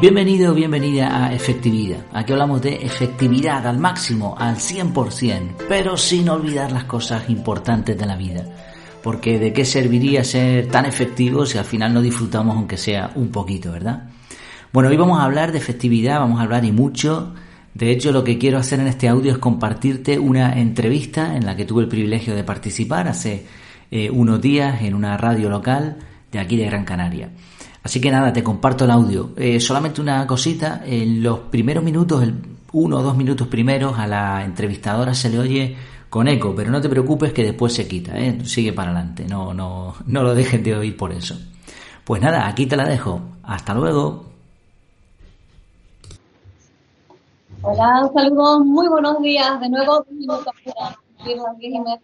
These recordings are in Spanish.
Bienvenido o bienvenida a Efectividad. Aquí hablamos de efectividad al máximo, al 100%, pero sin olvidar las cosas importantes de la vida. Porque de qué serviría ser tan efectivo si al final no disfrutamos aunque sea un poquito, ¿verdad? Bueno, hoy vamos a hablar de efectividad, vamos a hablar y mucho. De hecho, lo que quiero hacer en este audio es compartirte una entrevista en la que tuve el privilegio de participar hace eh, unos días en una radio local de aquí de Gran Canaria. Así que nada, te comparto el audio. Eh, solamente una cosita, en los primeros minutos, el uno o dos minutos primeros, a la entrevistadora se le oye con eco, pero no te preocupes que después se quita, ¿eh? sigue para adelante, no, no, no lo dejes de oír por eso. Pues nada, aquí te la dejo. Hasta luego. Hola, un saludo, muy buenos días. De nuevo, minutos para de la mañana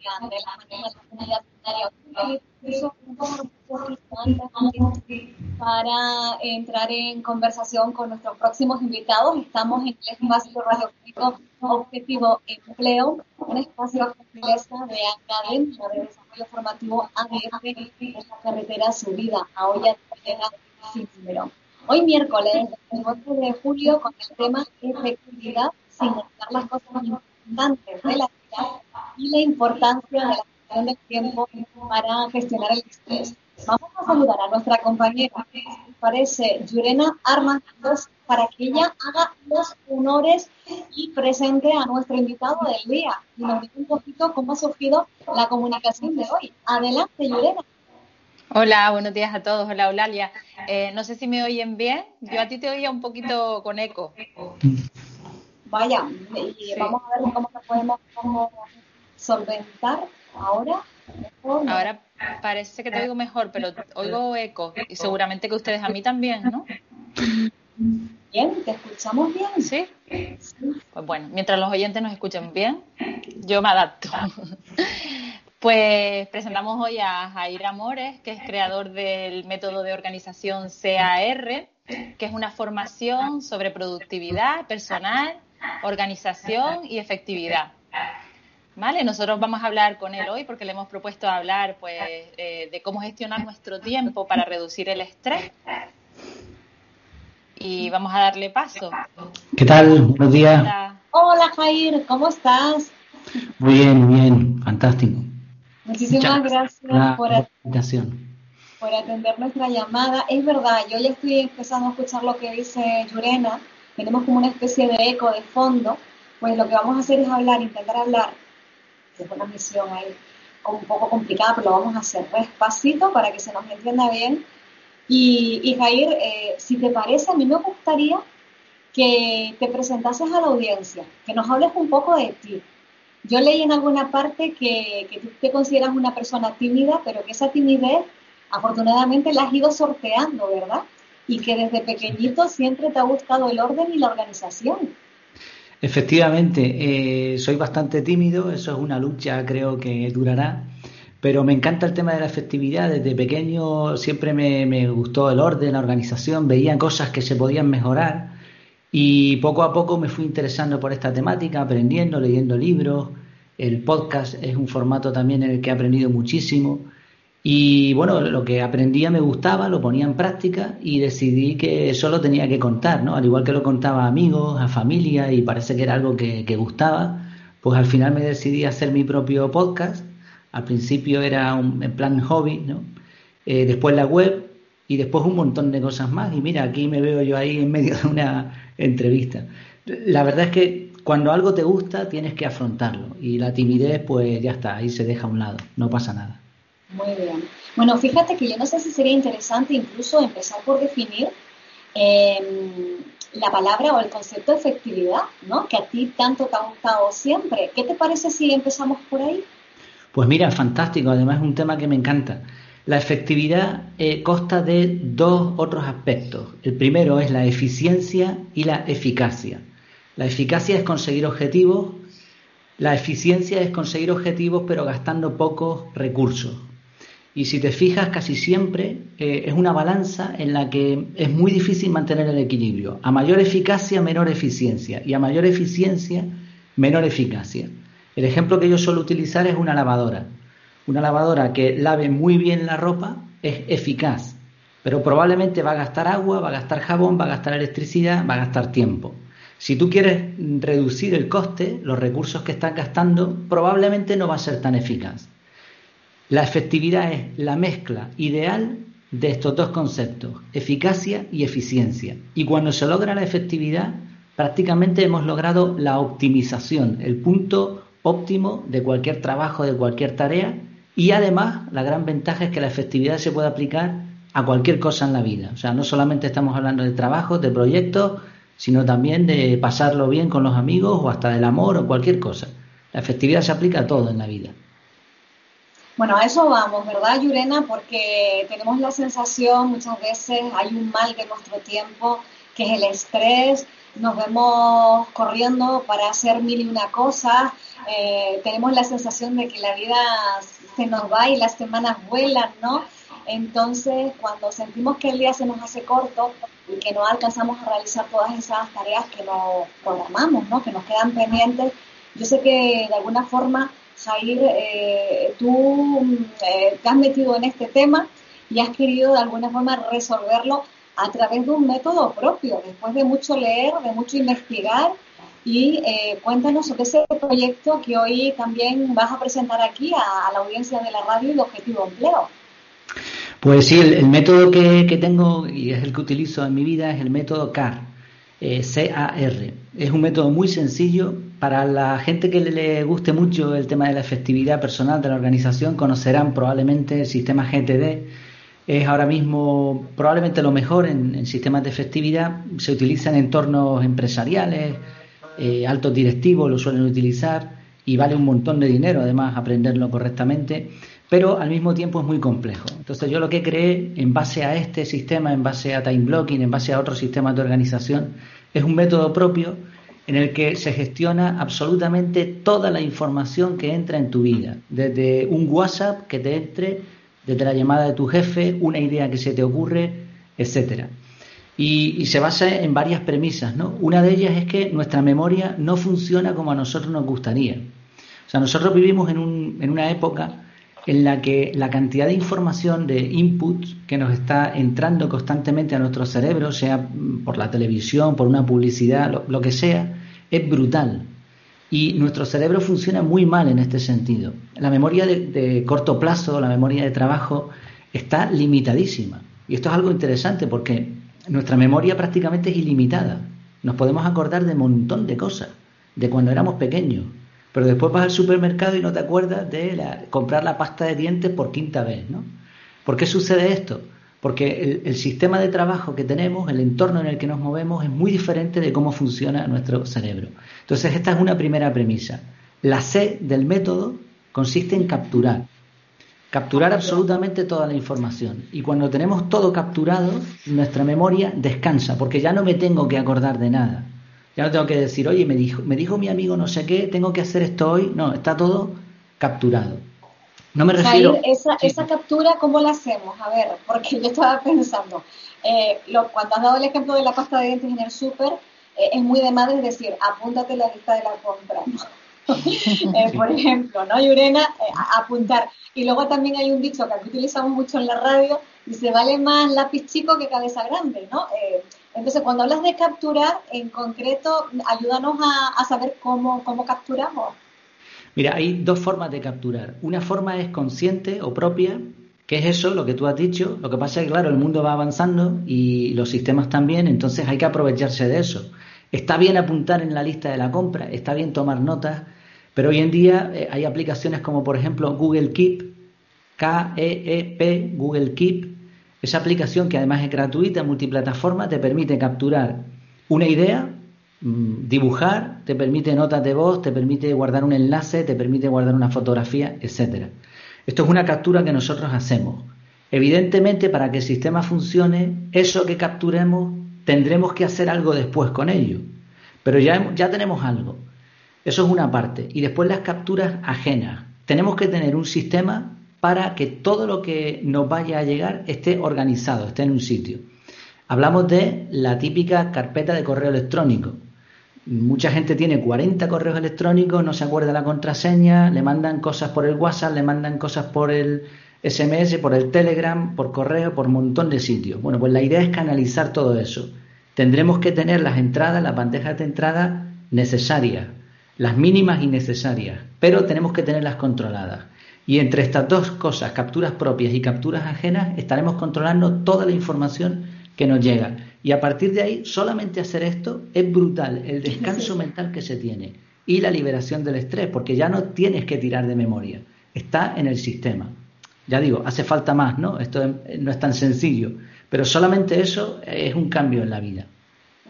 para entrar en conversación con nuestros próximos invitados. Estamos en el espacio radiofónico Objetivo Empleo, un espacio de academia de desarrollo formativo ADF en la carretera subida a Olla sin número. Hoy miércoles, el 8 de julio, con el tema efectividad, sin olvidar las cosas importantes de la vida y la importancia de la del tiempo para gestionar el estrés. Vamos a saludar a nuestra compañera, parece Yurena Armandos, para que ella haga los honores y presente a nuestro invitado del día y nos diga un poquito cómo ha surgido la comunicación de hoy. Adelante, Yurena. Hola, buenos días a todos. Hola, Eulalia. Eh, no sé si me oyen bien. Yo a ti te oía un poquito con eco. Vaya, y vamos a ver cómo podemos solventar ahora. Ahora parece que te oigo mejor, pero oigo eco y seguramente que ustedes a mí también, ¿no? Bien, ¿te escuchamos bien? ¿Sí? Pues bueno, mientras los oyentes nos escuchen bien, yo me adapto. Pues presentamos hoy a Jair Amores, que es creador del método de organización CAR, que es una formación sobre productividad personal, organización y efectividad. Vale, nosotros vamos a hablar con él hoy porque le hemos propuesto hablar pues, eh, de cómo gestionar nuestro tiempo para reducir el estrés. Y vamos a darle paso. ¿Qué tal? Buenos días. Hola, Jair, ¿cómo estás? Muy bien, muy bien, fantástico. Muchísimas gracias por, por atender nuestra llamada. Es verdad, yo ya estoy empezando a escuchar lo que dice Yurena. Tenemos como una especie de eco de fondo. Pues lo que vamos a hacer es hablar, intentar hablar es una misión ahí un poco complicada, pero lo vamos a hacer despacito para que se nos entienda bien. Y, Jair, eh, si te parece, a mí me gustaría que te presentases a la audiencia, que nos hables un poco de ti. Yo leí en alguna parte que, que tú te consideras una persona tímida, pero que esa timidez afortunadamente la has ido sorteando, ¿verdad? Y que desde pequeñito siempre te ha gustado el orden y la organización. Efectivamente, eh, soy bastante tímido, eso es una lucha, creo que durará, pero me encanta el tema de la efectividad. Desde pequeño siempre me, gustó el orden, la organización, veía cosas que se podían mejorar y poco a poco me fui interesando por esta temática, aprendiendo, leyendo libros. El podcast es un formato también en el que he aprendido muchísimo. Y bueno, lo que aprendía me gustaba, lo ponía en práctica y decidí que solo tenía que contar, ¿no? Al igual que lo contaba a amigos, a familia y parece que era algo que, gustaba, pues al final me decidí a hacer mi propio podcast. Al principio era un, en plan hobby, ¿no? Eh, después la web y después un montón de cosas más. Y mira, aquí me veo yo ahí en medio de una entrevista. La verdad es que cuando algo te gusta tienes que afrontarlo y la timidez pues ya está, ahí se deja a un lado, no pasa nada. Muy bien. Bueno, fíjate que yo no sé si sería interesante incluso empezar por definir em, la palabra o el concepto de efectividad, ¿no? Que a ti tanto te ha gustado siempre. ¿Qué te parece si empezamos por ahí? Pues mira, fantástico. Además es un tema que me encanta. La efectividad eh, consta de dos otros aspectos. El primero es la eficiencia y la eficacia. La eficacia es conseguir objetivos, la eficiencia es conseguir objetivos pero gastando pocos recursos. Y si te fijas, casi siempre eh, es una balanza en la que es muy difícil mantener el equilibrio. A mayor eficacia, menor eficiencia. Y a mayor eficiencia, menor eficacia. El ejemplo que yo suelo utilizar es una lavadora. Una lavadora que lave muy bien la ropa es eficaz, pero probablemente va a gastar agua, va a gastar jabón, va a gastar electricidad, va a gastar tiempo. Si tú quieres reducir el coste, los recursos que estás gastando, probablemente no va a ser tan eficaz. La efectividad es la mezcla ideal de estos dos conceptos, eficacia y eficiencia. Y cuando se logra la efectividad, prácticamente hemos logrado la optimización, el punto óptimo de cualquier trabajo, de cualquier tarea. Y además, la gran ventaja es que la efectividad se puede aplicar a cualquier cosa en la vida. O sea, no solamente estamos hablando de trabajos, de proyectos, sino también de pasarlo bien con los amigos o hasta del amor o cualquier cosa. La efectividad se aplica a todo en la vida. Bueno, a eso vamos, ¿verdad, Yurena? Porque tenemos la sensación, muchas veces hay un mal de nuestro tiempo, que es el estrés, nos vemos corriendo para hacer mil y una cosas, eh, tenemos la sensación de que la vida se nos va y las semanas vuelan, ¿no? Entonces, cuando sentimos que el día se nos hace corto y que no alcanzamos a realizar todas esas tareas que nos programamos, ¿no? que nos quedan pendientes, yo sé que de alguna forma, Jair, eh, tú eh, te has metido en este tema y has querido de alguna forma resolverlo a través de un método propio, después de mucho leer, de mucho investigar. Y eh, cuéntanos sobre ese proyecto que hoy también vas a presentar aquí a, a la audiencia de la radio y el objetivo empleo. Pues sí, el, método que, tengo y es el que utilizo en mi vida es el método CAR, eh, C-A-R. Es un método muy sencillo. Para la gente que le, guste mucho el tema de la efectividad personal de la organización, conocerán probablemente el sistema GTD. Es ahora mismo probablemente lo mejor en, sistemas de efectividad. Se utiliza en entornos empresariales, eh, altos directivos lo suelen utilizar y vale un montón de dinero además aprenderlo correctamente pero al mismo tiempo es muy complejo. Entonces yo lo que creé en base a este sistema, en base a time blocking, en base a otros sistemas de organización, es un método propio en el que se gestiona absolutamente toda la información que entra en tu vida, desde un WhatsApp que te entre, desde la llamada de tu jefe, una idea que se te ocurre, etcétera. Y, se basa en varias premisas, ¿no? Una de ellas es que nuestra memoria no funciona como a nosotros nos gustaría. O sea, nosotros vivimos en, un, en una época en la que la cantidad de información, de inputs que nos está entrando constantemente a nuestro cerebro, sea por la televisión, por una publicidad, lo, que sea, es brutal. Y nuestro cerebro funciona muy mal en este sentido. La memoria de, corto plazo, la memoria de trabajo, está limitadísima. Y esto es algo interesante porque nuestra memoria prácticamente es ilimitada. Nos podemos acordar de un montón de cosas, de cuando éramos pequeños, pero después vas al supermercado y no te acuerdas de comprar la pasta de dientes por quinta vez, ¿no? ¿Por qué sucede esto? Porque el, el, sistema de trabajo que tenemos, el entorno en el que nos movemos, es muy diferente de cómo funciona nuestro cerebro. Entonces, esta es una primera premisa. La C del método consiste en capturar. Capturar absolutamente toda la información. Y cuando tenemos todo capturado, nuestra memoria descansa, porque ya no me tengo que acordar de nada. Ya no tengo que decir, oye, me dijo, me dijo mi amigo no sé qué, tengo que hacer esto hoy. No, está todo capturado. No me refiero. esa, esa captura, ¿cómo la hacemos? A ver, porque yo estaba pensando, eh, lo, cuando has dado el ejemplo de la pasta de dientes en el súper, eh, es muy de madre decir, apúntate la lista de la compra. Eh, por ejemplo, ¿no, Yurena? apuntar. Y luego también hay un dicho que aquí utilizamos mucho en la radio, dice, vale más lápiz chico que cabeza grande, ¿no? Entonces, cuando hablas de capturar, en concreto, ayúdanos a, saber cómo, cómo capturamos. Mira, hay dos formas de capturar. Una forma es consciente o propia, que es eso, lo que tú has dicho. Lo que pasa es que, claro, el mundo va avanzando y los sistemas también, entonces hay que aprovecharse de eso. Está bien apuntar en la lista de la compra, está bien tomar notas, pero hoy en día eh, hay aplicaciones como, por ejemplo, Google Keep, K-E-E-P, Google Keep, esa aplicación, que además es gratuita, multiplataforma, te permite capturar una idea, dibujar, te permite notas de voz, te permite guardar un enlace, te permite guardar una fotografía, etcétera. Esto es una captura que nosotros hacemos. Evidentemente, para que el sistema funcione, eso que capturemos tendremos que hacer algo después con ello. Pero ya, ya tenemos algo. Eso es una parte. Y después las capturas ajenas. Tenemos que tener un sistema para que todo lo que nos vaya a llegar esté organizado, esté en un sitio. Hablamos de la típica carpeta de correo electrónico. Mucha gente tiene 40 correos electrónicos, no se acuerda la contraseña, le mandan cosas por el WhatsApp, le mandan cosas por el SMS, por el Telegram, por correo, por un montón de sitios. Bueno, pues la idea es canalizar todo eso. Tendremos que tener las entradas, las bandejas de entrada necesarias, las mínimas y necesarias, pero tenemos que tenerlas controladas. Y entre estas dos cosas, capturas propias y capturas ajenas, estaremos controlando toda la información que nos llega. Y a partir de ahí, solamente hacer esto es brutal, el descanso mental que se tiene y la liberación del estrés, porque ya no tienes que tirar de memoria, está en el sistema. Ya digo, hace falta más, ¿no? Esto no es tan sencillo, pero solamente eso es un cambio en la vida.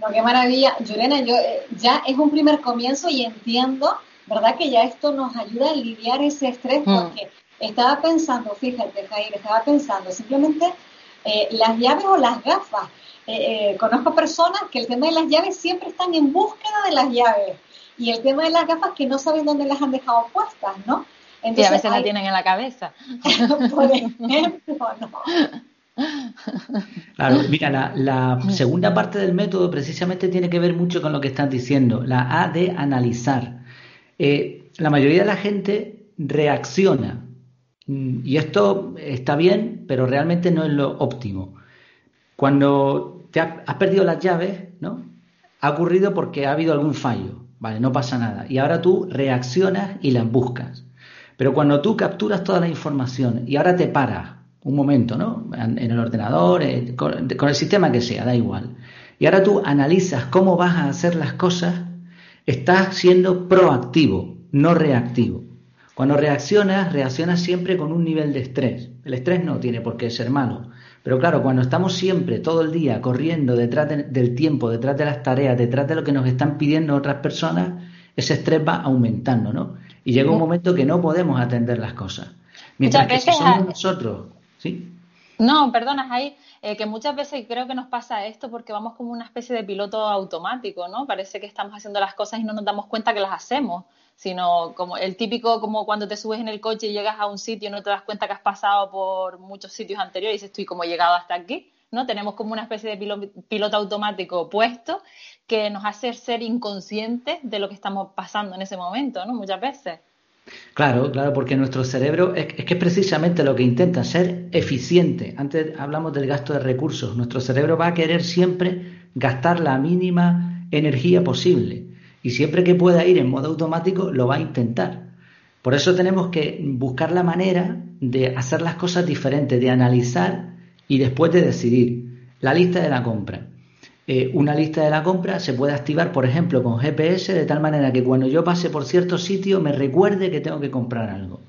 No, qué maravilla. Juliana, yo, eh, ya es un primer comienzo y entiendo, ¿verdad? Que ya esto nos ayuda a aliviar ese estrés mm. porque estaba pensando, fíjate, Jair, estaba pensando simplemente eh, las llaves o las gafas. Eh, conozco personas que el tema de las llaves siempre están en búsqueda de las llaves y el tema de las gafas que no saben dónde las han dejado puestas, ¿no? y a veces la tienen en la cabeza. Por ejemplo, ¿no? Claro, mira, la, segunda parte del método precisamente tiene que ver mucho con lo que estás diciendo, la A de analizar. Eh, la mayoría de la gente reacciona mm, y esto está bien, pero realmente no es lo óptimo. Cuando te has perdido las llaves, ¿no? Ha ocurrido porque ha habido algún fallo, ¿vale? No pasa nada. Y ahora tú reaccionas y las buscas. Pero cuando tú capturas toda la información y ahora te paras un momento, ¿no? En el ordenador, con, el sistema que sea, da igual. Y ahora tú analizas cómo vas a hacer las cosas, estás siendo proactivo, no reactivo. Cuando reaccionas, reaccionas siempre con un nivel de estrés. El estrés no tiene por qué ser malo. Pero claro, cuando estamos siempre, todo el día, corriendo detrás del tiempo, detrás de las tareas, detrás de lo que nos están pidiendo otras personas, ese estrés va aumentando, ¿no? Y llega un momento que no podemos atender las cosas. Mientras que si somos nosotros no, perdona, ahí eh, que muchas veces creo que nos pasa esto porque vamos como una especie de piloto automático, ¿no? Parece que estamos haciendo las cosas y no nos damos cuenta que las hacemos, sino como el típico como cuando te subes en el coche y llegas a un sitio y no te das cuenta que has pasado por muchos sitios anteriores y dices, estoy como llegado hasta aquí, ¿no? Tenemos como una especie de piloto automático puesto que nos hace ser inconscientes de lo que estamos pasando en ese momento, ¿no? Muchas veces. Claro, claro, porque nuestro cerebro es, que es precisamente lo que intenta, ser eficiente. Antes hablamos del gasto de recursos. Nuestro cerebro va a querer siempre gastar la mínima energía posible. Y siempre que pueda ir en modo automático, lo va a intentar. Por eso tenemos que buscar la manera de hacer las cosas diferentes, de analizar y después de decidir. La lista de la compra. Eh, una lista de la compra se puede activar, por ejemplo, con GPS, de tal manera que cuando yo pase por cierto sitio me recuerde que tengo que comprar algo.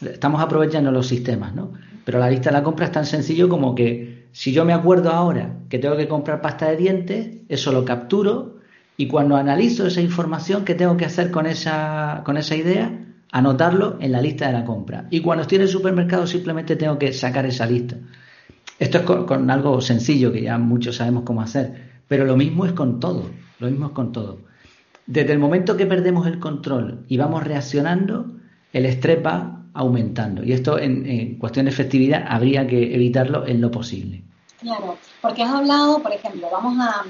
Estamos aprovechando los sistemas, ¿no? Pero la lista de la compra es tan sencillo como que si yo me acuerdo ahora que tengo que comprar pasta de dientes, eso lo capturo y cuando analizo esa información, ¿qué tengo que hacer con esa, con esa idea? Anotarlo en la lista de la compra. Y cuando estoy en el supermercado simplemente tengo que sacar esa lista. Esto es con algo sencillo que ya muchos sabemos cómo hacer. Pero lo mismo es con todo, lo mismo es con todo. Desde el momento que perdemos el control y vamos reaccionando, el estrés va aumentando. Y esto en, cuestión de efectividad habría que evitarlo en lo posible. Claro, porque has hablado, por ejemplo, vamos a,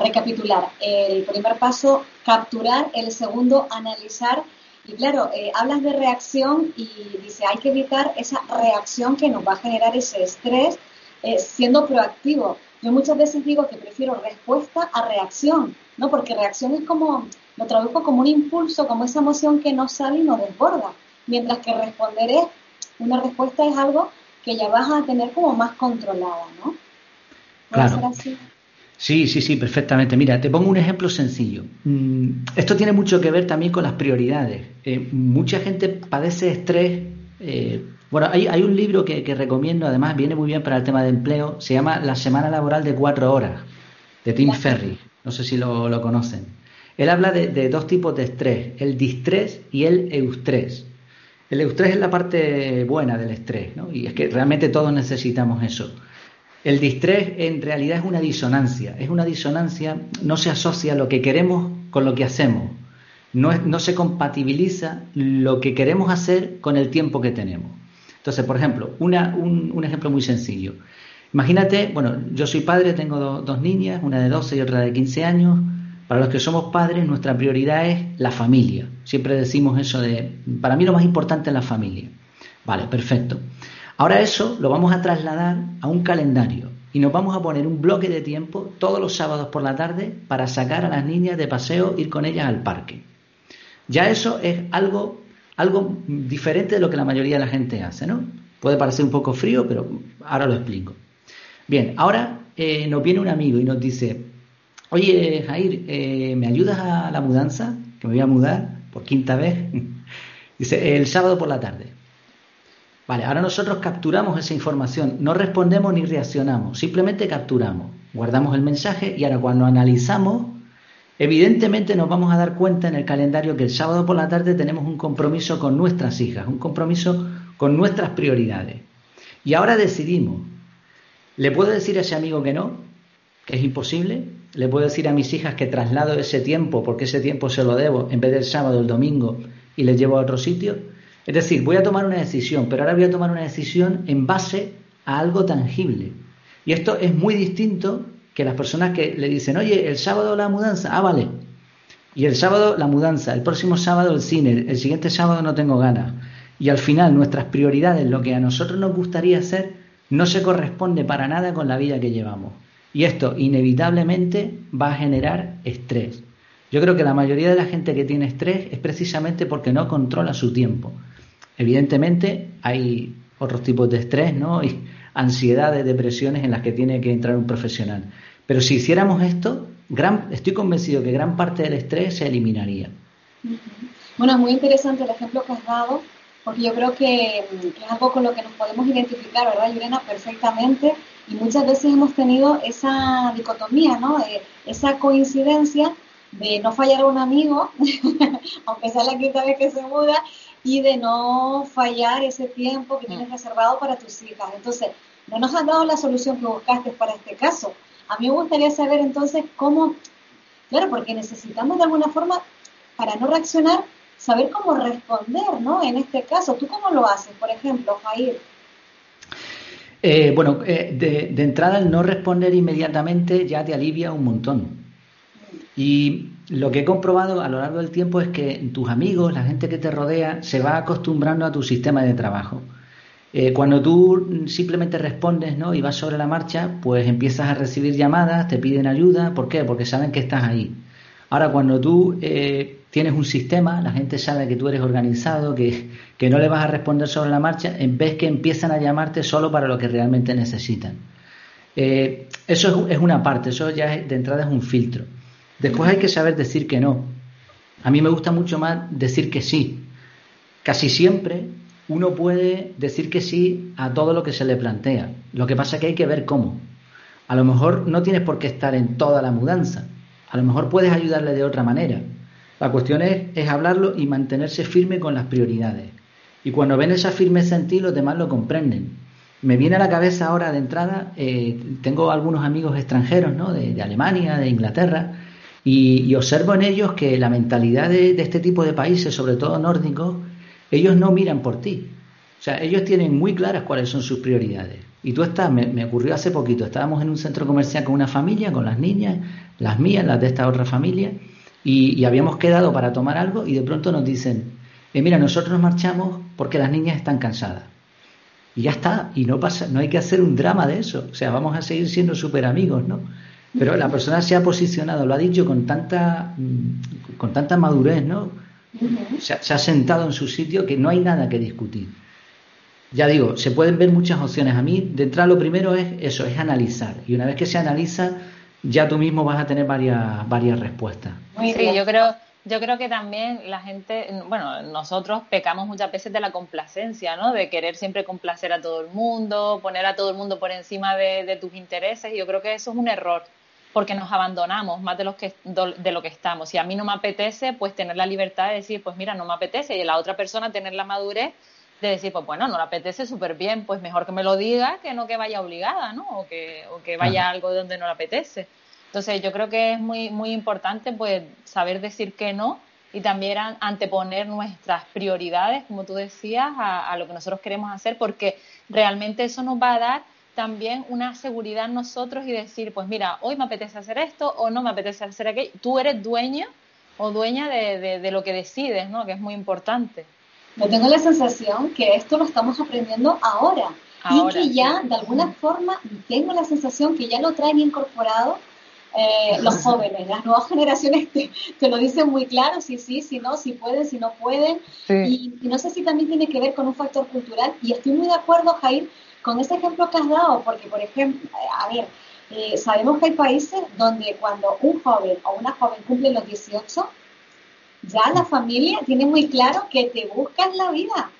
recapitular. El primer paso, capturar. El segundo, analizar. Y claro, eh, hablas de reacción y dice, hay que evitar esa reacción que nos va a generar ese estrés eh, siendo proactivo. Yo muchas veces digo que prefiero respuesta a reacción, ¿no? Porque reacción es como, lo traduzco como un impulso, como esa emoción que no sale y no desborda. Mientras que responder es, una respuesta es algo que ya vas a tener como más controlada, ¿no? Claro. Sí, sí, sí, perfectamente. Mira, te pongo un ejemplo sencillo. Mm, esto tiene mucho que ver también con las prioridades. Eh, mucha gente padece estrés eh, bueno, hay, hay un libro que, recomiendo, además viene muy bien para el tema de empleo, se llama La semana laboral de cuatro horas, de Tim Ferry, no sé si lo, conocen. Él habla de, dos tipos de estrés, el distrés y el eustrés. El eustrés es la parte buena del estrés, ¿no? y es que realmente todos necesitamos eso. El distrés en realidad es una disonancia, es una disonancia, no se asocia lo que queremos con lo que hacemos, no, no se compatibiliza lo que queremos hacer con el tiempo que tenemos. Entonces, por ejemplo, un, ejemplo muy sencillo. Imagínate, bueno, yo soy padre, tengo dos niñas, una de 12 y otra de 15 años. Para los que somos padres, nuestra prioridad es la familia. Siempre decimos eso de, para mí lo más importante es la familia. Vale, perfecto. Ahora eso lo vamos a trasladar a un calendario y nos vamos a poner un bloque de tiempo todos los sábados por la tarde para sacar a las niñas de paseo, ir con ellas al parque. Ya eso es algo, algo diferente de lo que la mayoría de la gente hace, ¿no? Puede parecer un poco frío, pero ahora lo explico. Bien, ahora eh, nos viene un amigo y nos dice, oye Jair, eh, ¿me ayudas a la mudanza? Que me voy a mudar por quinta vez. dice, el sábado por la tarde. Vale, ahora nosotros capturamos esa información, no respondemos ni reaccionamos, simplemente capturamos, guardamos el mensaje y ahora cuando analizamos, evidentemente nos vamos a dar cuenta en el calendario que el sábado por la tarde tenemos un compromiso con nuestras hijas, un compromiso con nuestras prioridades. Y ahora decidimos, ¿le puedo decir a ese amigo que no? ¿Que es imposible? ¿Le puedo decir a mis hijas que traslado ese tiempo, porque ese tiempo se lo debo, en vez del sábado, el domingo, y les llevo a otro sitio? Es decir, voy a tomar una decisión, pero ahora voy a tomar una decisión en base a algo tangible. Y esto es muy distinto que las personas que le dicen, oye, el sábado la mudanza, ah, vale. Y el sábado la mudanza, el próximo sábado el cine, el siguiente sábado no tengo ganas. Y al final nuestras prioridades, lo que a nosotros nos gustaría hacer, no se corresponde para nada con la vida que llevamos. Y esto inevitablemente va a generar estrés. Yo creo que la mayoría de la gente que tiene estrés es precisamente porque no controla su tiempo. Evidentemente hay otros tipos de estrés, ¿no? Y ansiedades, depresiones en las que tiene que entrar un profesional. Pero si hiciéramos esto, gran, estoy convencido que gran parte del estrés se eliminaría. Bueno, es muy interesante el ejemplo que has dado, porque yo creo que es algo con lo que nos podemos identificar, ¿verdad, Lorena? Perfectamente. Y muchas veces hemos tenido esa dicotomía, ¿no? esa coincidencia de no fallar a un amigo, aunque sea la quinta vez que se muda, y de no fallar ese tiempo que tienes mm. reservado para tus hijas. Entonces, no nos han dado la solución que buscaste para este caso. A mí me gustaría saber entonces cómo, claro, porque necesitamos de alguna forma, para no reaccionar, saber cómo responder, ¿no? En este caso, ¿tú cómo lo haces, por ejemplo, Jair? Eh, bueno, eh, de, de, entrada el no responder inmediatamente ya te alivia un montón. Y lo que he comprobado a lo largo del tiempo es que tus amigos, la gente que te rodea, se va acostumbrando a tu sistema de trabajo. Eh, cuando tú simplemente respondes ¿no? y vas sobre la marcha, pues empiezas a recibir llamadas, te piden ayuda. ¿Por qué? Porque saben que estás ahí. Ahora, cuando tú eh, tienes un sistema, la gente sabe que tú eres organizado, que, que, no le vas a responder sobre la marcha, en vez que empiezan a llamarte solo para lo que realmente necesitan. Eh, eso es, es, una parte, eso ya de entrada es un filtro. Después hay que saber decir que no. A mí me gusta mucho más decir que sí. Casi siempre uno puede decir que sí a todo lo que se le plantea. Lo que pasa es que hay que ver cómo. A lo mejor no tienes por qué estar en toda la mudanza. A lo mejor puedes ayudarle de otra manera. La cuestión es, hablarlo y mantenerse firme con las prioridades. Y cuando ven esa firmeza en ti, los demás lo comprenden. Me viene a la cabeza ahora de entrada, eh, tengo algunos amigos extranjeros, ¿no? de Alemania, de Inglaterra, y, observo en ellos que la mentalidad de, este tipo de países, sobre todo nórdicos, ellos no miran por ti. O sea, ellos tienen muy claras cuáles son sus prioridades. Y tú estás, me, ocurrió hace poquito, estábamos en un centro comercial con una familia, con las niñas, las mías, las de esta otra familia, y, habíamos quedado para tomar algo y de pronto nos dicen, eh, mira, nosotros nos marchamos porque las niñas están cansadas. Y ya está, y no pasa, no hay que hacer un drama de eso. O sea, vamos a seguir siendo súper amigos, ¿no? Pero la persona se ha posicionado, lo ha dicho con tanta, mm, con tanta madurez, ¿no? Se ha, se ha sentado en su sitio que no hay nada que discutir. Ya digo, se pueden ver muchas opciones. A mí, de entrada, lo primero es eso, es analizar. Y una vez que se analiza, ya tú mismo vas a tener varias, varias respuestas. Sí, yo creo, yo creo que también la gente, bueno, nosotros pecamos muchas veces de la complacencia, ¿no? De querer siempre complacer a todo el mundo, poner a todo el mundo por encima de, de tus intereses. Y yo creo que eso es un error porque nos abandonamos más de, los que, de lo que estamos. Si a mí no me apetece, pues tener la libertad de decir, pues mira, no me apetece, y la otra persona tener la madurez de decir, pues bueno, no le apetece súper bien, pues mejor que me lo diga que no que vaya obligada, ¿no? O que, o que vaya algo de donde no le apetece. Entonces yo creo que es muy, muy importante pues saber decir que no y también anteponer nuestras prioridades, como tú decías, a lo que nosotros queremos hacer, porque realmente eso nos va a dar también una seguridad en nosotros y decir, pues mira, hoy me apetece hacer esto o no me apetece hacer aquello. Tú eres dueño o dueña de, de, lo que decides, ¿no? Que es muy importante. Yo tengo la sensación que esto lo estamos aprendiendo ahora, y que ya, de alguna forma, tengo la sensación que ya lo traen incorporado eh, los jóvenes, las nuevas generaciones te, lo dicen muy claro, si sí, si no, si pueden, si no pueden. Y, no sé si también tiene que ver con un factor cultural. Y estoy muy de acuerdo, Jair, con ese ejemplo que has dado, porque, por ejemplo, a ver, eh, sabemos que hay países donde cuando un joven o una joven cumple los 18, ya la familia tiene muy claro que te buscas la vida.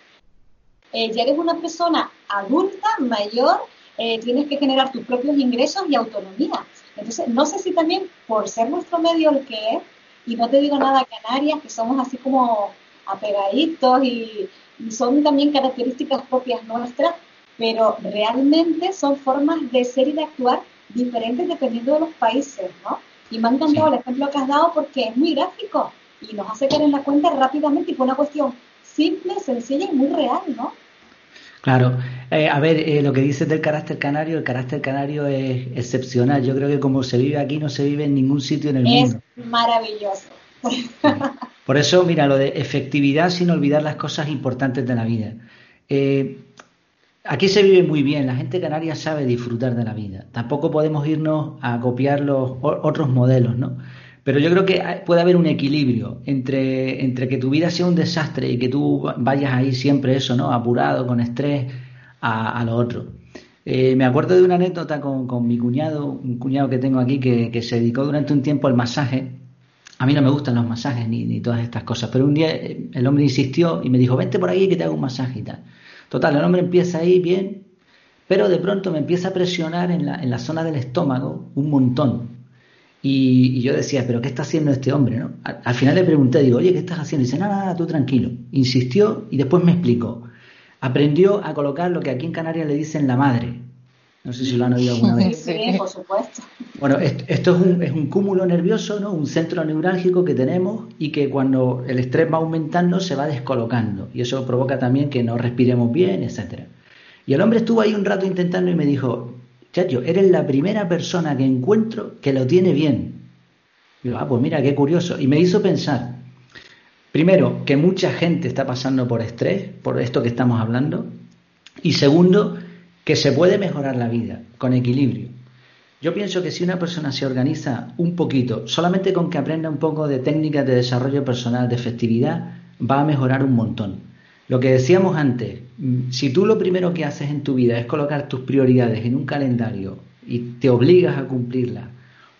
Eh, ya eres una persona adulta, mayor, tienes que generar tus propios ingresos y autonomía. Entonces, no sé si también por ser nuestro medio el que es, y no te digo nada Canarias, que somos así como apegaditos y, son también características propias nuestras, pero realmente son formas de ser y de actuar diferentes dependiendo de los países, ¿no? Y me ha encantado el ejemplo que has dado porque es muy gráfico y nos hace caer en la cuenta rápidamente y fue una cuestión simple, sencilla y muy real, ¿no? Claro, eh, a ver, eh, lo que dices del carácter canario, el carácter canario es excepcional. Yo creo que como se vive aquí no se vive en ningún sitio en el mundo. Es maravilloso. Por eso, mira, lo de efectividad sin olvidar las cosas importantes de la vida. Eh, aquí se vive muy bien, la gente canaria sabe disfrutar de la vida. Tampoco podemos irnos a copiar los otros modelos, ¿no? Pero yo creo que puede haber un equilibrio entre, entre que tu vida sea un desastre y que tú vayas ahí siempre eso, ¿no? Apurado, con estrés, a, lo otro. Eh, me acuerdo de una anécdota con, mi cuñado, un cuñado que tengo aquí que, se dedicó durante un tiempo al masaje. A mí no me gustan los masajes ni, ni todas estas cosas, pero un día eh, el hombre insistió y me dijo, vente por ahí que te hago un masaje y tal. Total, el hombre empieza ahí bien, pero de pronto me empieza a presionar en la, en la zona del estómago un montón. Y, yo decía, ¿pero qué está haciendo este hombre? Al, final le pregunté, digo, oye, ¿qué estás haciendo? Dice, nada, nada, tú tranquilo. Insistió y después me explicó. Aprendió a colocar lo que aquí en Canarias le dicen la madre. No sé si lo han oído alguna vez. Sí, por supuesto. Bueno, esto es un, es un cúmulo nervioso, ¿no? un centro neurálgico que tenemos y que cuando el estrés va aumentando se va descolocando. Y eso provoca también que no respiremos bien, etcétera. Y el hombre estuvo ahí un rato intentando y me dijo, Chacho, eres la primera persona que encuentro que lo tiene bien. Y ah, pues mira, qué curioso. Y me hizo pensar, primero, que mucha gente está pasando por estrés, por esto que estamos hablando. Y segundo, que se puede mejorar la vida con equilibrio. Yo pienso que si una persona se organiza un poquito, solamente con que aprenda un poco de técnicas de desarrollo personal, de efectividad, va a mejorar un montón. Lo que decíamos antes, mm, si tú lo primero que haces en tu vida es colocar tus prioridades en un calendario y te obligas a cumplirlas,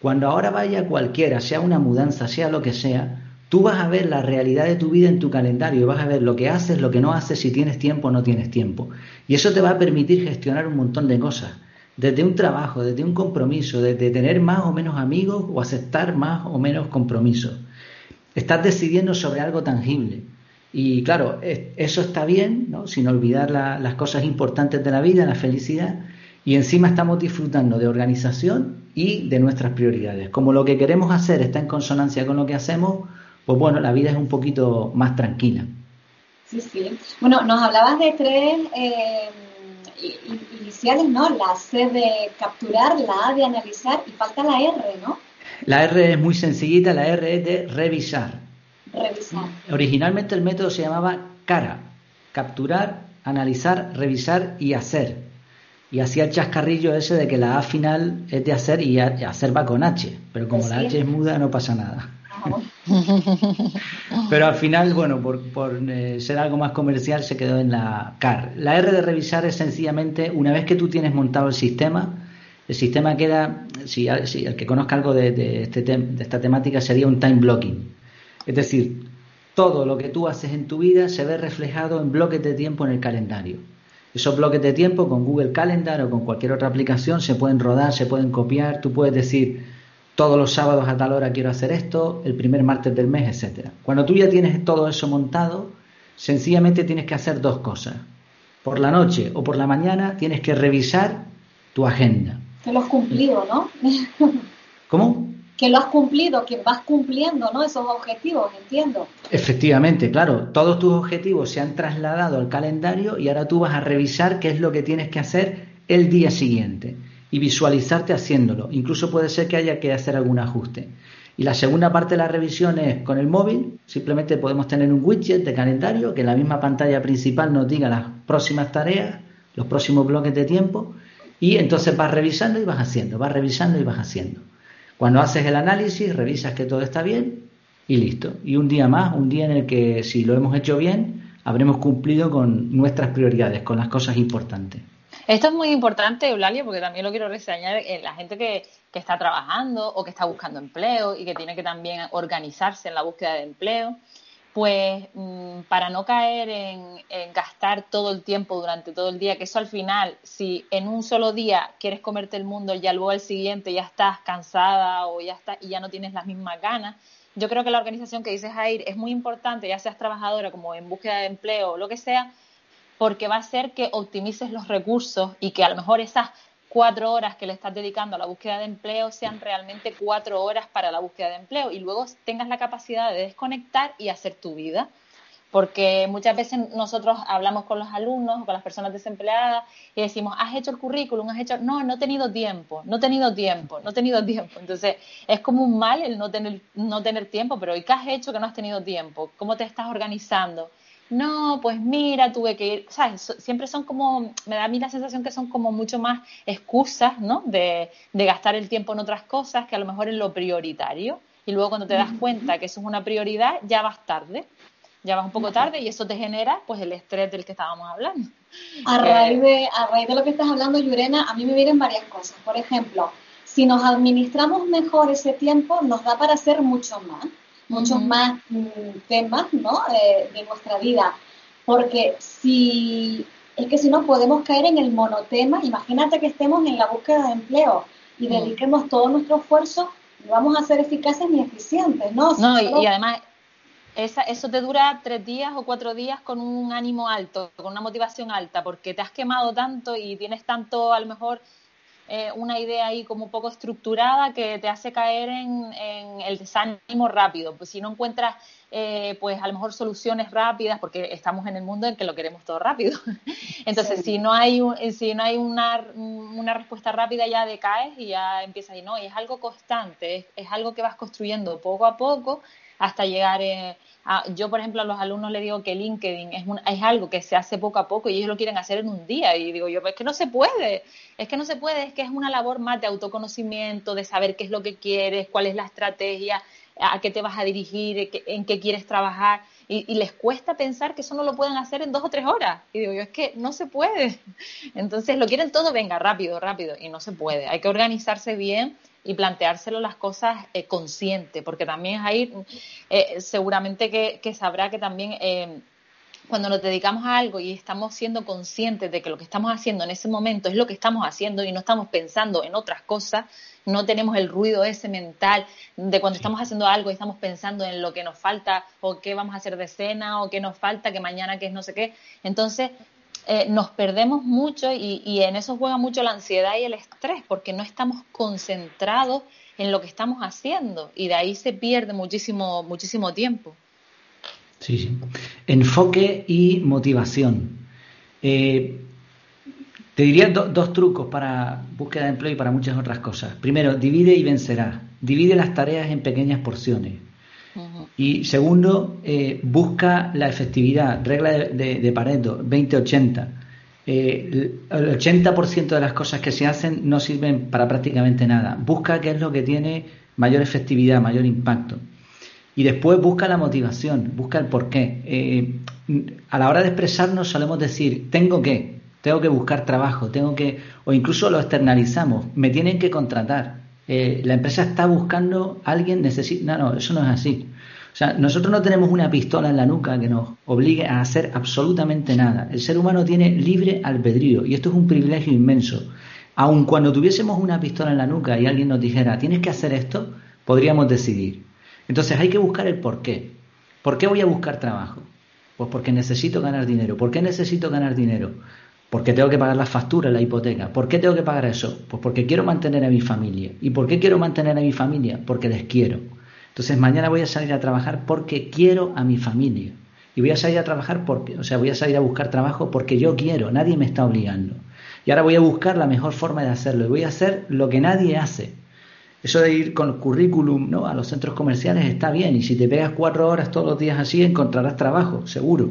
cuando ahora vaya cualquiera, sea una mudanza, sea lo que sea, tú vas a ver la realidad de tu vida en tu calendario, vas a ver lo que haces, lo que no haces, si tienes tiempo o no tienes tiempo. Y eso te va a permitir gestionar un montón de cosas, desde un trabajo, desde un compromiso, desde tener más o menos amigos o aceptar más o menos compromisos. Estás decidiendo sobre algo tangible. Y claro, eso está bien, ¿no? sin olvidar las cosas importantes de la vida, la felicidad, y encima estamos disfrutando de organización y de nuestras prioridades. Como lo que queremos hacer está en consonancia con lo que hacemos, pues bueno, la vida es un poquito más tranquila. Sí, sí. Bueno, nos hablabas de tres eh, iniciales, ¿no? La C de capturar, la A de analizar y falta la R, ¿no? La R es muy sencillita, la R es de revisar. Revisar. Originalmente el método se llamaba CARA, capturar, analizar, revisar y hacer. Y hacía el chascarrillo ese de que la A final es de hacer y hacer va con H, pero como la H es muda no pasa nada. Pero al final, bueno, por, eh, ser algo más comercial se quedó en la CAR. La R de revisar es sencillamente, una vez que tú tienes montado el sistema, el sistema queda, si, el que conozca algo de, este de esta temática sería un time blocking. Es decir, todo lo que tú haces en tu vida se ve reflejado en bloques de tiempo en el calendario. Esos bloques de tiempo con Google Calendar o con cualquier otra aplicación se pueden rodar, se pueden copiar. Tú puedes decir, todos los sábados a tal hora quiero hacer esto, el primer martes del mes, etcétera. Cuando tú ya tienes todo eso montado, sencillamente tienes que hacer dos cosas. Por la noche o por la mañana tienes que revisar tu agenda. Que lo has cumplido, ¿no? ¿Cómo? que lo has cumplido, que vas cumpliendo ¿no? esos objetivos, entiendo. Efectivamente, claro, todos tus objetivos se han trasladado al calendario y ahora tú vas a revisar qué es lo que tienes que hacer el día siguiente y visualizarte haciéndolo. Incluso puede ser que haya que hacer algún ajuste. Y la segunda parte de la revisión es con el móvil, simplemente podemos tener un widget de calendario que en la misma pantalla principal nos diga las próximas tareas, los próximos bloques de tiempo, y entonces vas revisando y vas haciendo, vas revisando y vas haciendo. Cuando haces el análisis, revisas que todo está bien y listo. Y un día más, un día en el que si lo hemos hecho bien, habremos cumplido con nuestras prioridades, con las cosas importantes. Esto es muy importante, Eulalio, porque también lo quiero reseñar. Eh, la gente que, que está trabajando o que está buscando empleo y que tiene que también organizarse en la búsqueda de empleo, pues mm, para no caer en, gastar todo el tiempo durante todo el día, que eso al final, si en un solo día quieres comerte el mundo, ya luego el siguiente ya estás cansada o ya está y ya no tienes las mismas ganas. Yo creo que la organización que dices Air es muy importante, ya seas trabajadora como en búsqueda de empleo o lo que sea, porque va a hacer que optimices los recursos y que a lo mejor esas cuatro horas que le estás dedicando a la búsqueda de empleo sean realmente cuatro horas para la búsqueda de empleo y luego tengas la capacidad de desconectar y hacer tu vida. Porque muchas veces nosotros hablamos con los alumnos o con las personas desempleadas y decimos, has hecho el currículum, has hecho, no, no he tenido tiempo, no he tenido tiempo, no he tenido tiempo. Entonces, es como un mal el no tener, no tener tiempo, pero ¿y qué has hecho que no has tenido tiempo? ¿Cómo te estás organizando? No, pues mira, tuve que ir, ¿sabes? Siempre son como, me da a mí la sensación que son como mucho más excusas, ¿no? De, de gastar el tiempo en otras cosas que a lo mejor en lo prioritario. Y luego cuando te das cuenta que eso es una prioridad, ya vas tarde. Ya vas un poco tarde y eso te genera pues el estrés del que estábamos hablando. A raíz de, a raíz de lo que estás hablando, Yurena, a mí me vienen varias cosas. Por ejemplo, si nos administramos mejor ese tiempo, nos da para hacer mucho más muchos más mm, temas ¿no? de nuestra vida. Porque si es que si no podemos caer en el monotema, imagínate que estemos en la búsqueda de empleo y mm. dediquemos todo nuestro esfuerzo, no vamos a ser eficaces ni eficientes, ¿no? no, y, además esa, eso te dura tres días o cuatro días con un ánimo alto, con una motivación alta, porque te has quemado tanto y tienes tanto, a lo mejor, eh, una idea ahí como un poco estructurada que te hace caer en, el desánimo rápido. Pues si no encuentras, eh, pues a lo mejor soluciones rápidas, porque estamos en el mundo en que lo queremos todo rápido. Entonces, si no hay, eh, si no hay una, una, respuesta rápida, ya decaes y ya empiezas y no, y es algo constante, es, es algo que vas construyendo poco a poco hasta llegar Ah, yo, por ejemplo, a los alumnos les digo que LinkedIn es, es algo que se hace poco a poco y ellos lo quieren hacer en un día. Y digo yo, pues es que no se puede, es que no se puede, es que es una labor más de autoconocimiento, de saber qué es lo que quieres, cuál es la estrategia, a qué te vas a dirigir, en qué quieres trabajar. Y, y, les cuesta pensar que eso no lo pueden hacer en dos o tres horas. Y digo yo, es que no se puede. Entonces lo quieren todo, venga, rápido, rápido. Y no se puede. Hay que organizarse bien y planteárselo las cosas eh, consciente, porque también ahí, eh, seguramente que, sabrá que también eh, cuando nos dedicamos a algo y estamos siendo conscientes de que lo que estamos haciendo en ese momento es lo que estamos haciendo y no estamos pensando en otras cosas, no tenemos el ruido ese mental de cuando estamos haciendo algo y estamos pensando en lo que nos falta o qué vamos a hacer de cena o qué nos falta, que mañana que es no sé qué. Entonces, eh, nos perdemos mucho y, en eso juega mucho la ansiedad y el estrés, porque no estamos concentrados en lo que estamos haciendo y de ahí se pierde muchísimo, muchísimo tiempo. Sí, sí. Enfoque y motivación. Eh, te diría dos trucos para búsqueda de empleo y para muchas otras cosas. Primero, divide y vencerás. Divide las tareas en pequeñas porciones. Y segundo, eh, busca la efectividad, regla de, Pareto, 20-80. Eh, el 80% de las cosas que se hacen no sirven para prácticamente nada. Busca qué es lo que tiene mayor efectividad, mayor impacto. Y después busca la motivación, busca el porqué. Eh, a la hora de expresarnos solemos decir, tengo que, tengo que buscar trabajo, tengo que, o incluso lo externalizamos, me tienen que contratar. La empresa está buscando a alguien, necesita, no, no, eso no es así. O sea, nosotros no tenemos una pistola en la nuca que nos obligue a hacer absolutamente nada. El ser humano tiene libre albedrío y esto es un privilegio inmenso. Aun cuando tuviésemos una pistola en la nuca y alguien nos dijera, tienes que hacer esto, podríamos decidir. Entonces hay que buscar el por qué. ¿Por qué voy a buscar trabajo? Pues porque necesito ganar dinero. ¿Por qué necesito ganar dinero? Porque tengo que pagar las facturas, la hipoteca. ¿Por qué tengo que pagar eso? Pues porque quiero mantener a mi familia. ¿Y por qué quiero mantener a mi familia? Porque les quiero. Entonces mañana voy a salir a trabajar porque quiero a mi familia. Y voy a salir a trabajar porque, o sea, voy a salir a buscar trabajo porque yo quiero, nadie me está obligando. Y ahora voy a buscar la mejor forma de hacerlo y voy a hacer lo que nadie hace. Eso de ir con currículum ¿no? a los centros comerciales está bien y si te pegas cuatro horas todos los días así encontrarás trabajo, seguro.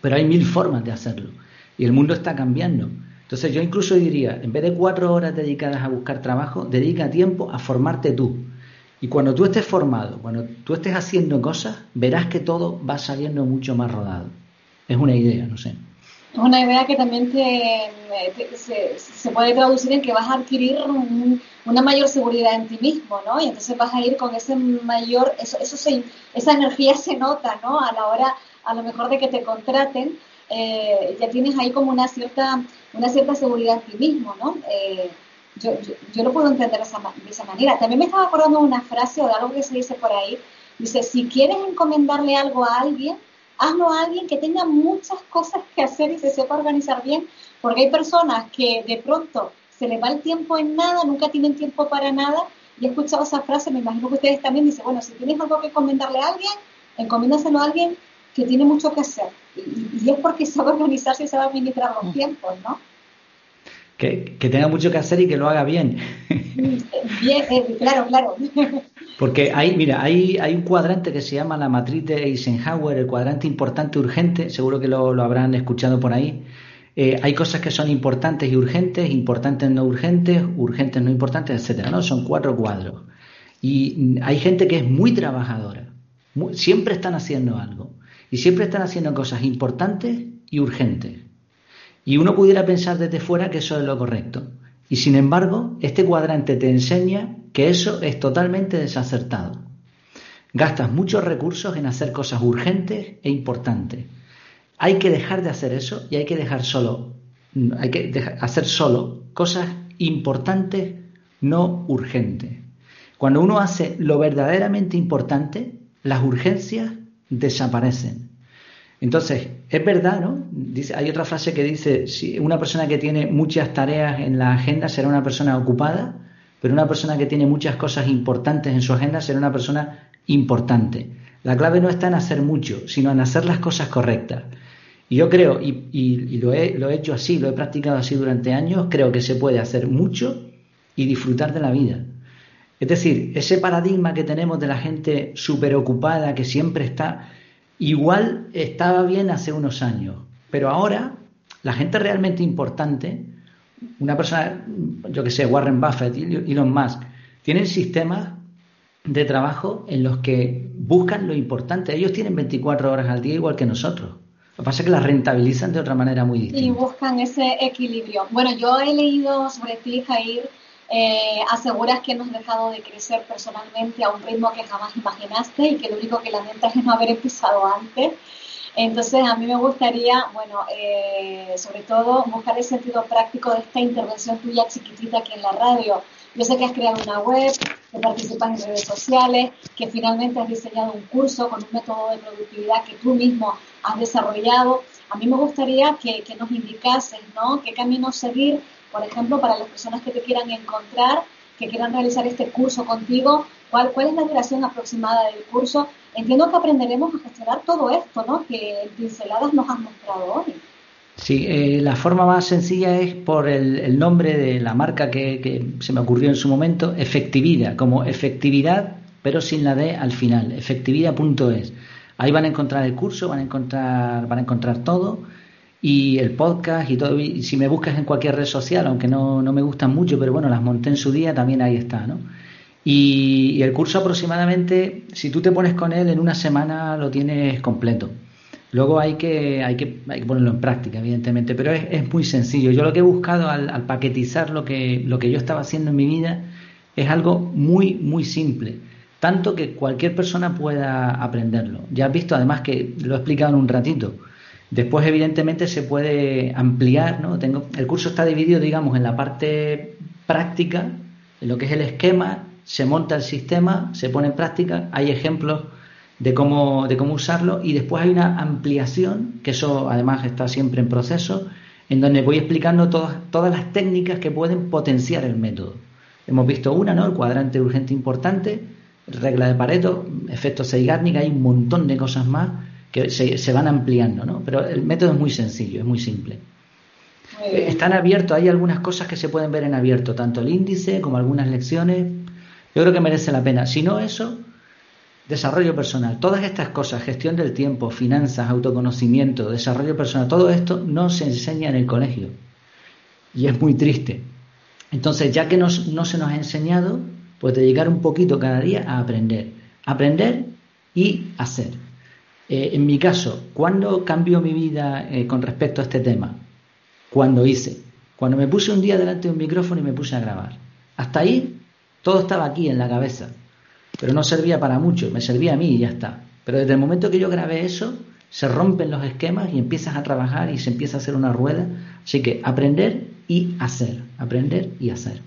Pero hay mil formas de hacerlo y el mundo está cambiando. Entonces yo incluso diría, en vez de cuatro horas dedicadas a buscar trabajo, dedica tiempo a formarte tú. Y cuando tú estés formado, cuando tú estés haciendo cosas, verás que todo va saliendo mucho más rodado. Es una idea, no sé. Es una idea que también se, puede traducir en que vas a adquirir una mayor seguridad en ti mismo, ¿no? Y entonces vas a ir con ese mayor, eso, eso esa energía se nota, ¿no? A la hora, a lo mejor de que te contraten, eh, ya tienes ahí como una cierta, una cierta seguridad en ti mismo, ¿no? Eh, yo, yo, lo puedo entender de esa, esa manera. También me estaba acordando de una frase o de algo que se dice por ahí. Dice, si quieres encomendarle algo a alguien, hazlo a alguien que tenga muchas cosas que hacer y se sepa organizar bien, porque hay personas que de pronto se les va el tiempo en nada, nunca tienen tiempo para nada, y he escuchado esa frase, me imagino que ustedes también dicen, bueno, si tienes algo que encomendarle a alguien, encomiéndaselo a alguien que tiene mucho que hacer. Y, es porque sabe organizarse y sabe administrar los mm. tiempos, ¿no? Que, que, tenga mucho que hacer y que lo haga bien. Bien, eh, claro, claro. Porque hay, mira, hay, hay un cuadrante que se llama la matriz de Eisenhower, el cuadrante importante urgente, seguro que lo, habrán escuchado por ahí. Eh, hay cosas que son importantes y urgentes, importantes no urgentes, urgentes no importantes, etcétera, ¿no? Son cuatro cuadros. Y hay gente que es muy trabajadora, siempre están haciendo algo y siempre están haciendo cosas importantes y urgentes. Y uno pudiera pensar desde fuera que eso es lo correcto. Y sin embargo, este cuadrante te enseña que eso es totalmente desacertado. Gastas muchos recursos en hacer cosas urgentes e importantes. Hay que dejar de hacer eso y hay que dejar solo, hay que hacer solo cosas importantes, no urgentes. Cuando uno hace lo verdaderamente importante, las urgencias desaparecen. Entonces, es verdad, ¿no? Dice, hay otra frase que dice, si una persona que tiene muchas tareas en la agenda será una persona ocupada, pero una persona que tiene muchas cosas importantes en su agenda será una persona importante. La clave no está en hacer mucho, sino en hacer las cosas correctas. Y yo creo, y, lo, he, lo he hecho así, lo he practicado así durante años, creo que se puede hacer mucho y disfrutar de la vida. Es decir, ese paradigma que tenemos de la gente súper ocupada, que siempre está Igual estaba bien hace unos años, pero ahora la gente realmente importante, una persona, yo que sé, Warren Buffett, Elon Musk, tienen sistemas de trabajo en los que buscan lo importante. Ellos tienen 24 horas al día igual que nosotros. Lo que pasa es que las rentabilizan de otra manera muy distinta. Y buscan ese equilibrio. Bueno, yo he leído sobre ti, Jair, eh, aseguras que no has dejado de crecer personalmente a un ritmo que jamás imaginaste y que lo único que lamentas es no haber empezado antes. Entonces, a mí me gustaría, bueno, eh, sobre todo buscar el sentido práctico de esta intervención tuya chiquitita aquí en la radio. Yo sé que has creado una web, que participas en redes sociales, que finalmente has diseñado un curso con un método de productividad que tú mismo has desarrollado. A mí me gustaría que, que nos indicases, ¿no? ¿Qué camino seguir por ejemplo, para las personas que te quieran encontrar, que quieran realizar este curso contigo, ¿cuál, cuál es la duración aproximada del curso? Entiendo que aprenderemos a gestionar todo esto, ¿no? Que en pinceladas nos has mostrado hoy. Sí, eh, la forma más sencilla es por el, nombre de la marca que, que, se me ocurrió en su momento, efectividad, como efectividad, pero sin la D al final, efectividad.es. Ahí van a encontrar el curso, van a encontrar, van a encontrar todo y el podcast y todo. Y si me buscas en cualquier red social, aunque no, no, me gustan mucho, pero bueno, las monté en su día, también ahí está, ¿no? Y, el curso aproximadamente, si tú te pones con él, en una semana lo tienes completo. Luego hay que, hay que, hay que ponerlo en práctica, evidentemente, pero es, es, muy sencillo. Yo lo que he buscado al, al, paquetizar lo que, lo que yo estaba haciendo en mi vida es algo muy, muy simple. Tanto que cualquier persona pueda aprenderlo. Ya has visto, además, que lo he explicado en un ratito Después, evidentemente, se puede ampliar, ¿no? Tengo, el curso está dividido, digamos, en la parte práctica, en lo que es el esquema, se monta el sistema, se pone en práctica, hay ejemplos de cómo, de cómo usarlo y después hay una ampliación, que eso además está siempre en proceso, en donde voy explicando todas, todas las técnicas que pueden potenciar el método. Hemos visto una, ¿no? El cuadrante urgente importante, regla de Pareto, efecto Zeigarnik, hay un montón de cosas más que se, van ampliando, ¿no? Pero el método es muy sencillo, es muy simple. Están abiertos, hay algunas cosas que se pueden ver en abierto, tanto el índice como algunas lecciones, Yo creo que merece la pena. Si no eso, desarrollo personal, todas estas cosas, gestión del tiempo, finanzas, autoconocimiento, desarrollo personal, todo esto no se enseña en el colegio. Y es muy triste. Entonces, ya que no se nos ha enseñado, pues dedicar un poquito cada día a aprender. Aprender y hacer. Eh, en mi caso, ¿cuándo cambió mi vida eh, con respecto a este tema? Cuando hice. Cuando me puse un día delante de un micrófono y me puse a grabar. Hasta ahí todo estaba aquí en la cabeza. Pero no servía para mucho, me servía a mí y ya está. Pero desde el momento que yo grabé eso, se rompen los esquemas y empiezas a trabajar y se empieza a hacer una rueda. Así que aprender y hacer, aprender y hacer.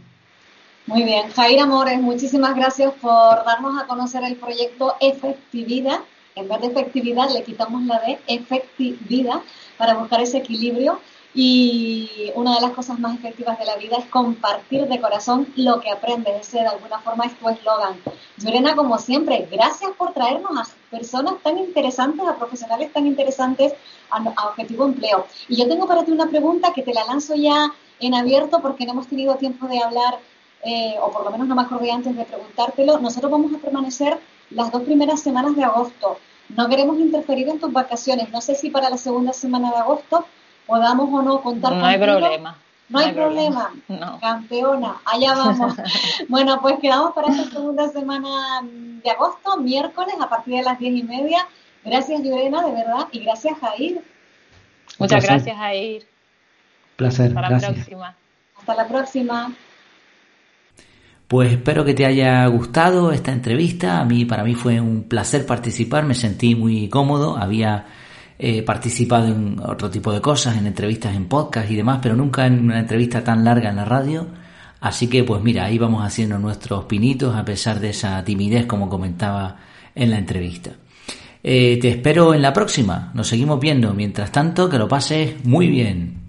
Muy bien, Jair Amores, muchísimas gracias por darnos a conocer el proyecto Efectividad. En vez de efectividad le quitamos la de efectividad para buscar ese equilibrio y una de las cosas más efectivas de la vida es compartir de corazón lo que aprendes. Ese de alguna forma es tu eslogan. Lorena, como siempre, gracias por traernos a personas tan interesantes, a profesionales tan interesantes a, Objetivo Empleo. Y yo tengo para ti una pregunta que te la lanzo ya en abierto porque no hemos tenido tiempo de hablar, eh, o por lo menos no me acordé antes de preguntártelo. Nosotros vamos a permanecer las dos primeras semanas de agosto. No queremos interferir en tus vacaciones. No sé si para la segunda semana de agosto podamos o no contar No hay problema. No, hay, problema. Campeona, allá vamos. bueno, pues quedamos para esta segunda semana de agosto, miércoles, a partir de las diez y media. Gracias, Llorena, de verdad, y gracias, Jair. Muchas gracias, Jair. Placer. Hasta la próxima. Hasta la próxima. Pues espero que te haya gustado esta entrevista. A mí, para mí fue un placer participar, me sentí muy cómodo. Había He participado en otro tipo de cosas, en entrevistas en podcast y demás, pero nunca en una entrevista tan larga en la radio. Así que pues mira, ahí vamos haciendo nuestros pinitos a pesar de esa timidez como comentaba en la entrevista. Eh, te espero en la próxima, nos seguimos viendo. Mientras tanto, que lo pases muy bien.